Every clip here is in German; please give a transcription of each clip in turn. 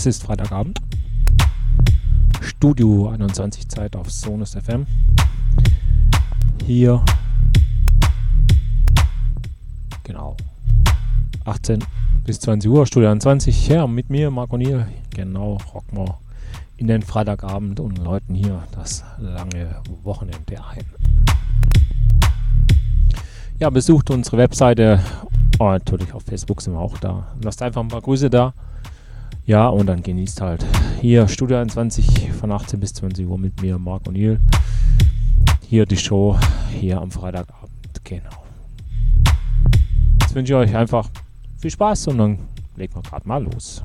Es ist Freitagabend. Studio 21 Zeit auf Sonus FM. Hier. Genau. 18 bis 20 Uhr, Studio 21. Ja, mit mir, Marco Niel. Genau, rocken wir in den Freitagabend und läuten hier das lange Wochenende ein. Ja, besucht unsere Webseite. Oh, natürlich auf Facebook sind wir auch da. Lasst einfach ein paar Grüße da. Ja, und dann genießt halt hier Studio 21 von 18 bis 20 Uhr mit mir, Marc O'Neill. Hier die Show, hier am Freitagabend. Genau. Jetzt wünsche ich euch einfach viel Spaß und dann legen wir gerade mal los.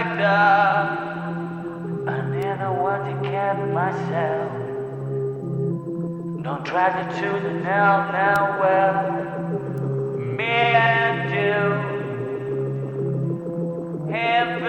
like that. I never want to get myself. Don't try to choose the now, now, well. Me and you. Him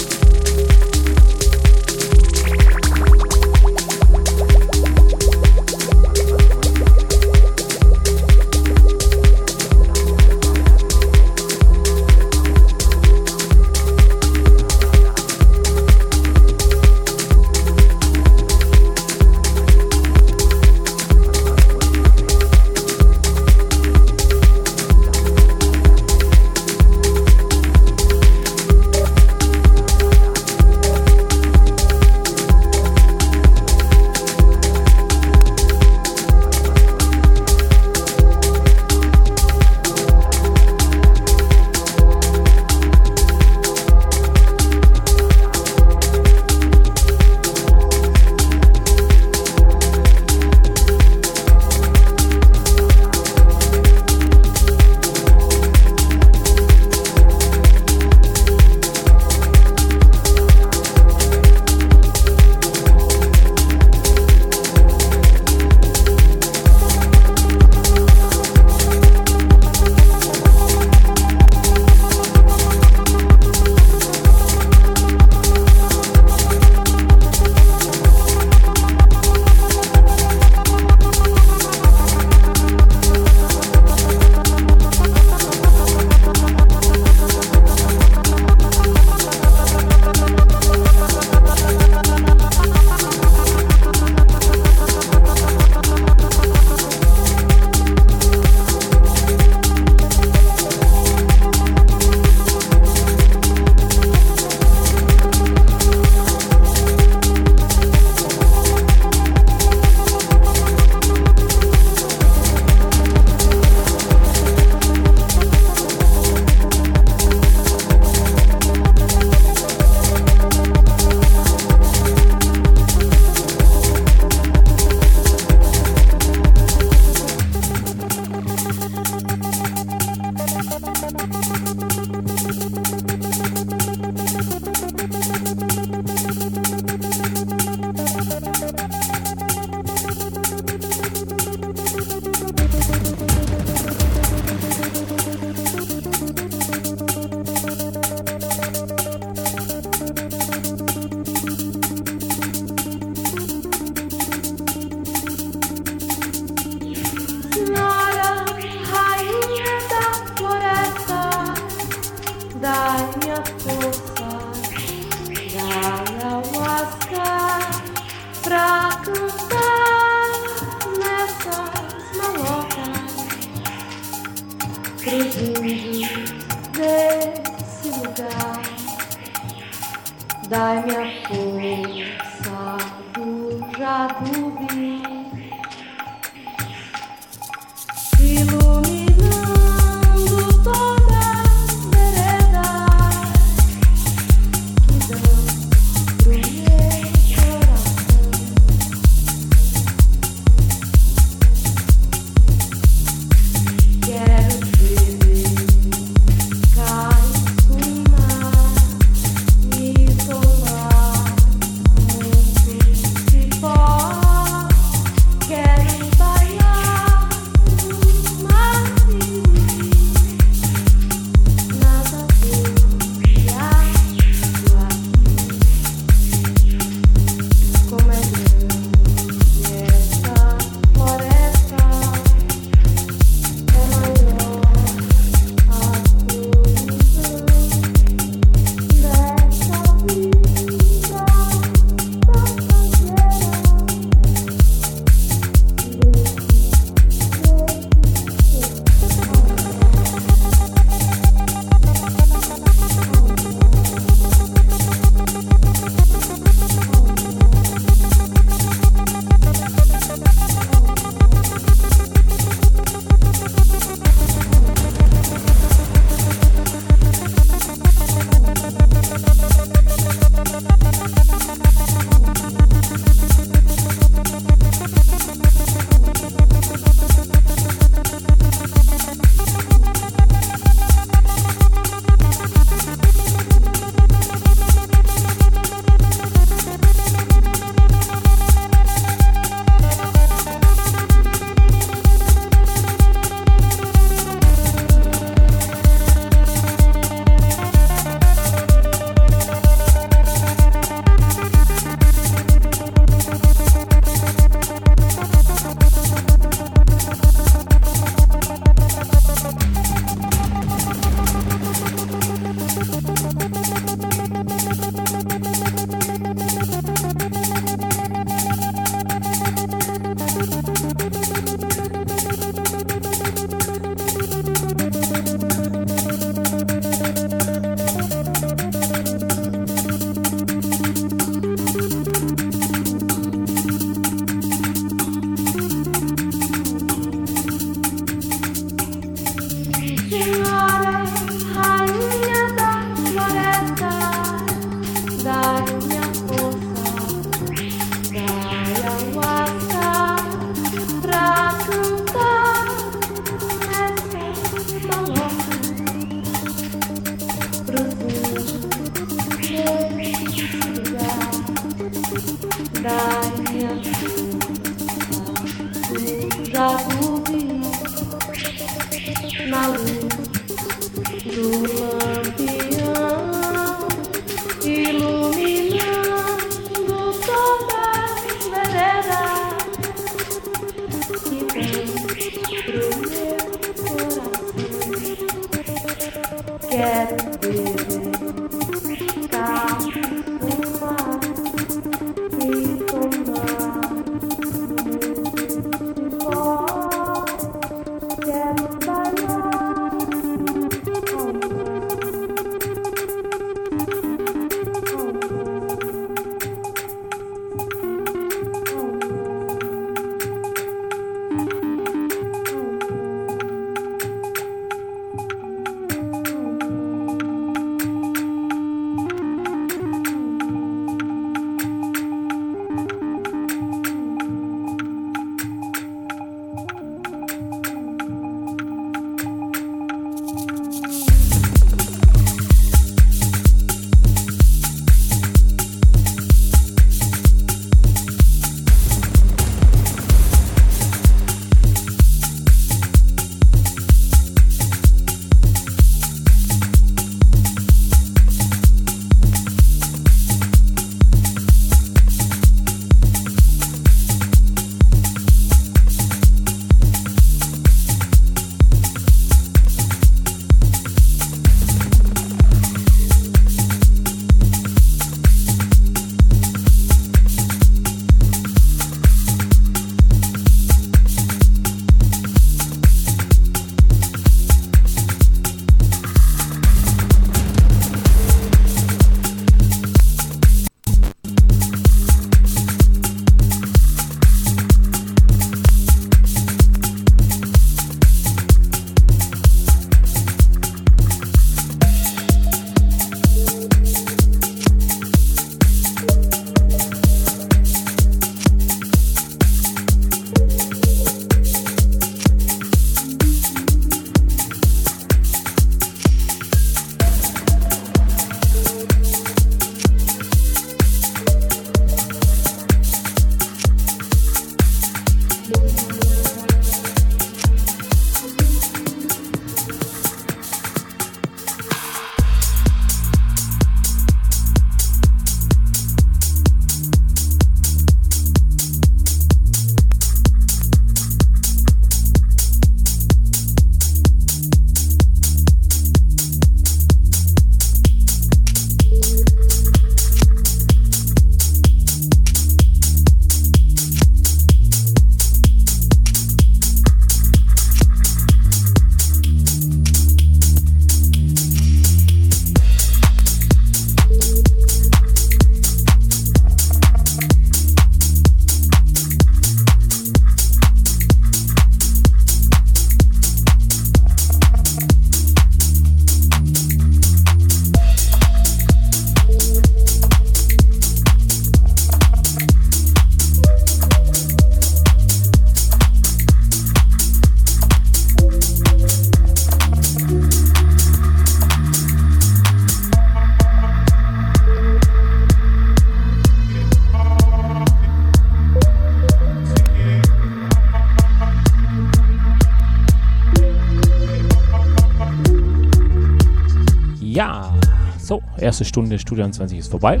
erste Stunde Studio 20 ist vorbei.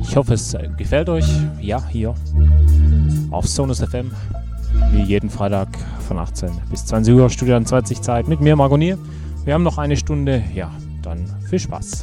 Ich hoffe, es äh, gefällt euch. Ja, hier auf Sonus FM. Wie jeden Freitag von 18 bis 20 Uhr Studio 20 Zeit mit mir, Margonier. Wir haben noch eine Stunde. Ja, dann viel Spaß.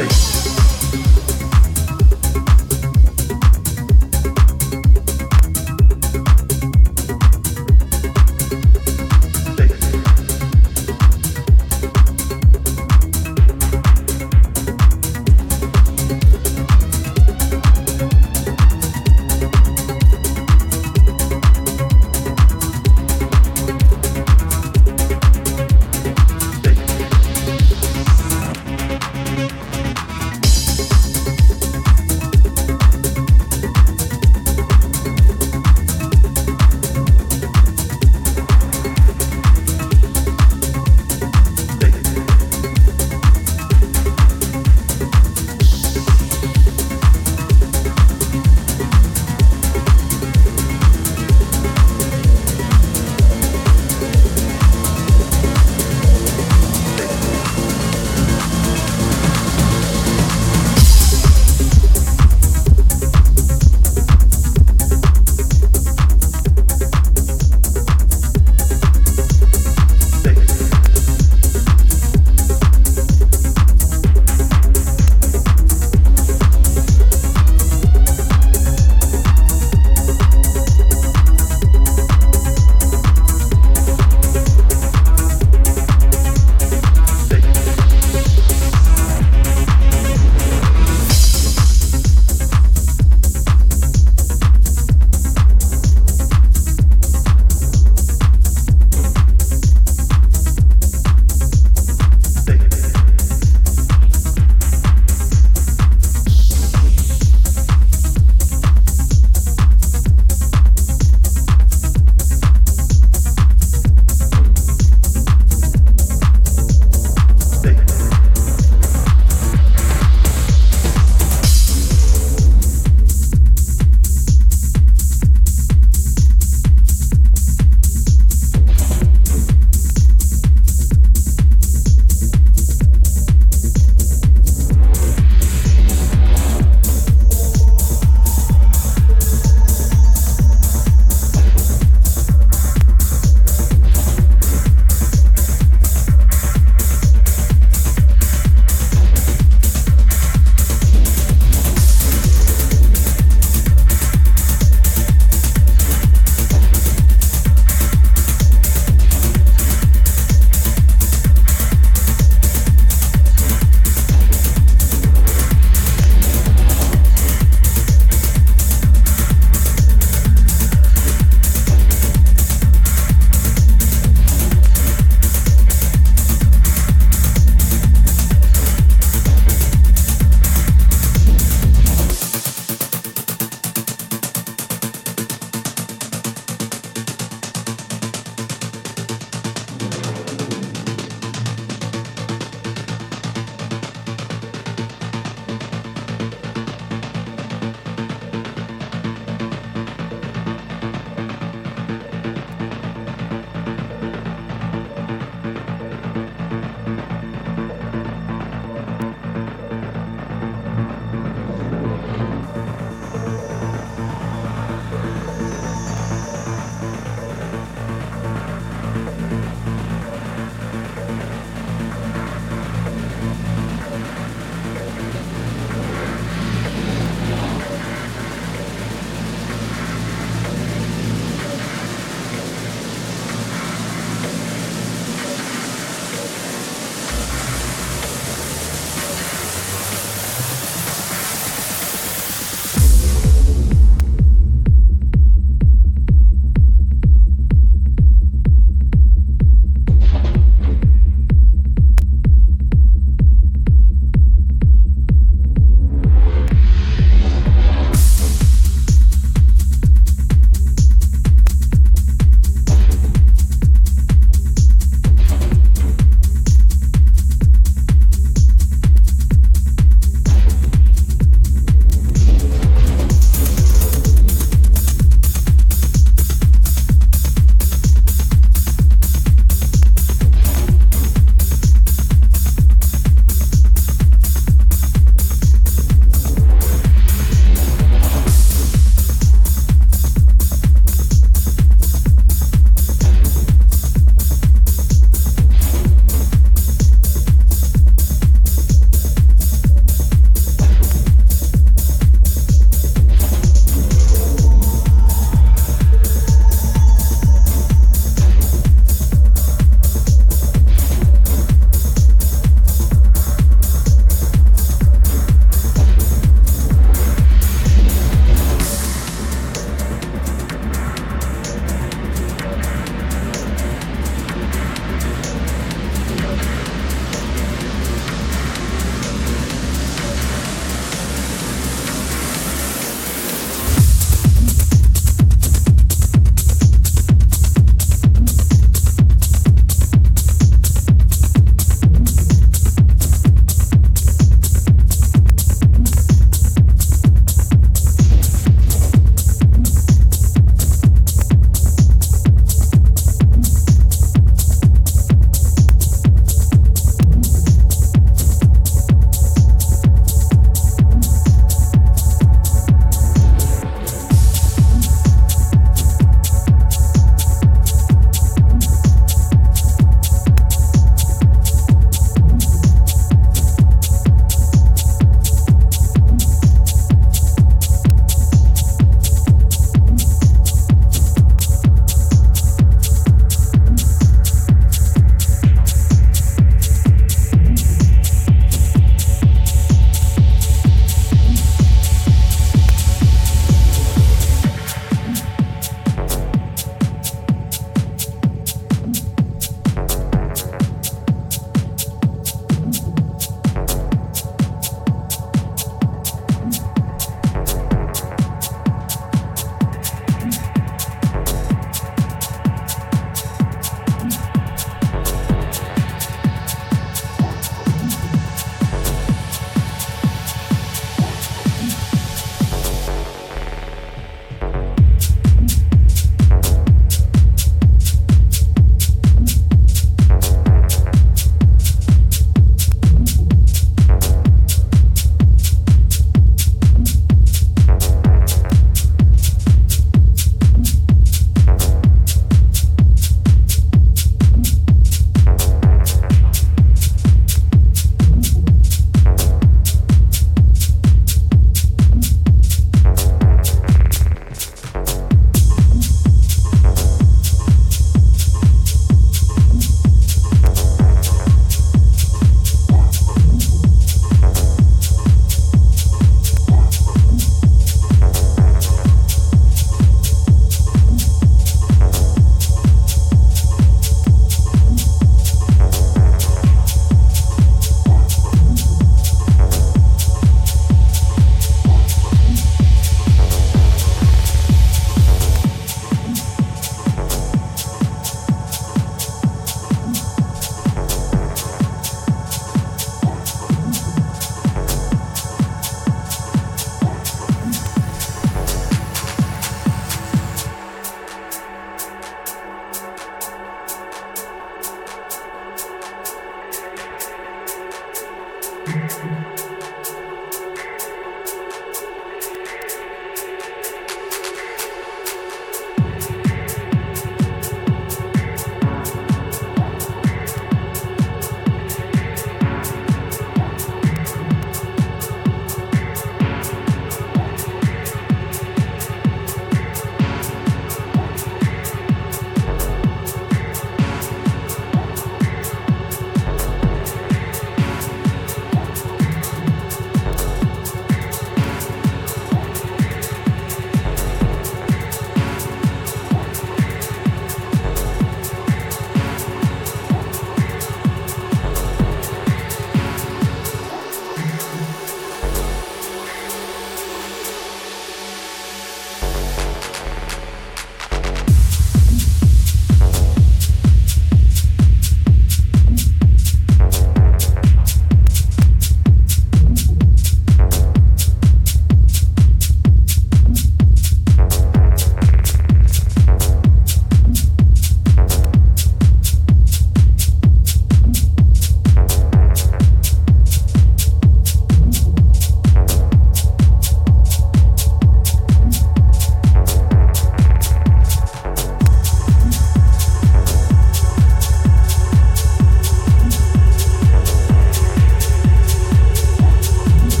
Thank you.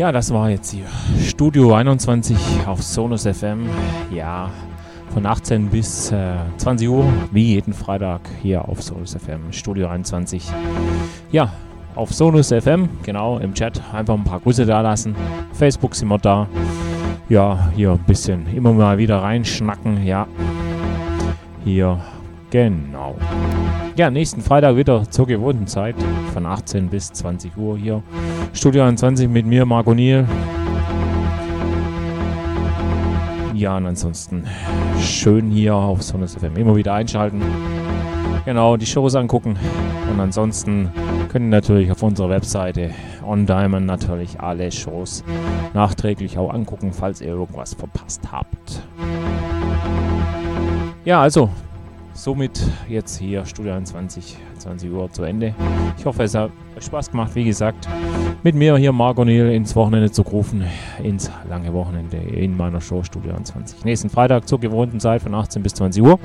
Ja, das war jetzt hier Studio 21 auf Sonus FM. Ja, von 18 bis äh, 20 Uhr, wie jeden Freitag hier auf Sonus FM, Studio 21. Ja, auf Sonus FM, genau, im Chat einfach ein paar Grüße da lassen. Facebook sind wir da. Ja, hier ein bisschen immer mal wieder reinschnacken, ja. Hier, genau. Ja, nächsten Freitag wieder zur gewohnten Zeit von 18 bis 20 Uhr hier. Studio 21 mit mir, Marco Niel. Ja, und ansonsten schön hier auf Sonnes FM immer wieder einschalten. Genau, die Shows angucken. Und ansonsten können natürlich auf unserer Webseite On Diamond natürlich alle Shows nachträglich auch angucken, falls ihr irgendwas verpasst habt. Ja, also somit jetzt hier Studio 21, 20 Uhr zu Ende. Ich hoffe, es hat Spaß gemacht, wie gesagt, mit mir hier Marc O'Neill ins Wochenende zu rufen, ins lange Wochenende in meiner Show Studio 21. Nächsten Freitag zur gewohnten Zeit von 18 bis 20 Uhr.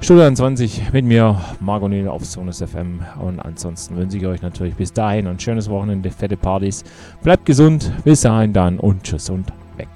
Studio 21 mit mir, Marc O'Neill auf Sonus FM. Und ansonsten wünsche ich euch natürlich bis dahin ein schönes Wochenende, fette Partys. Bleibt gesund, bis dahin dann und tschüss und weg.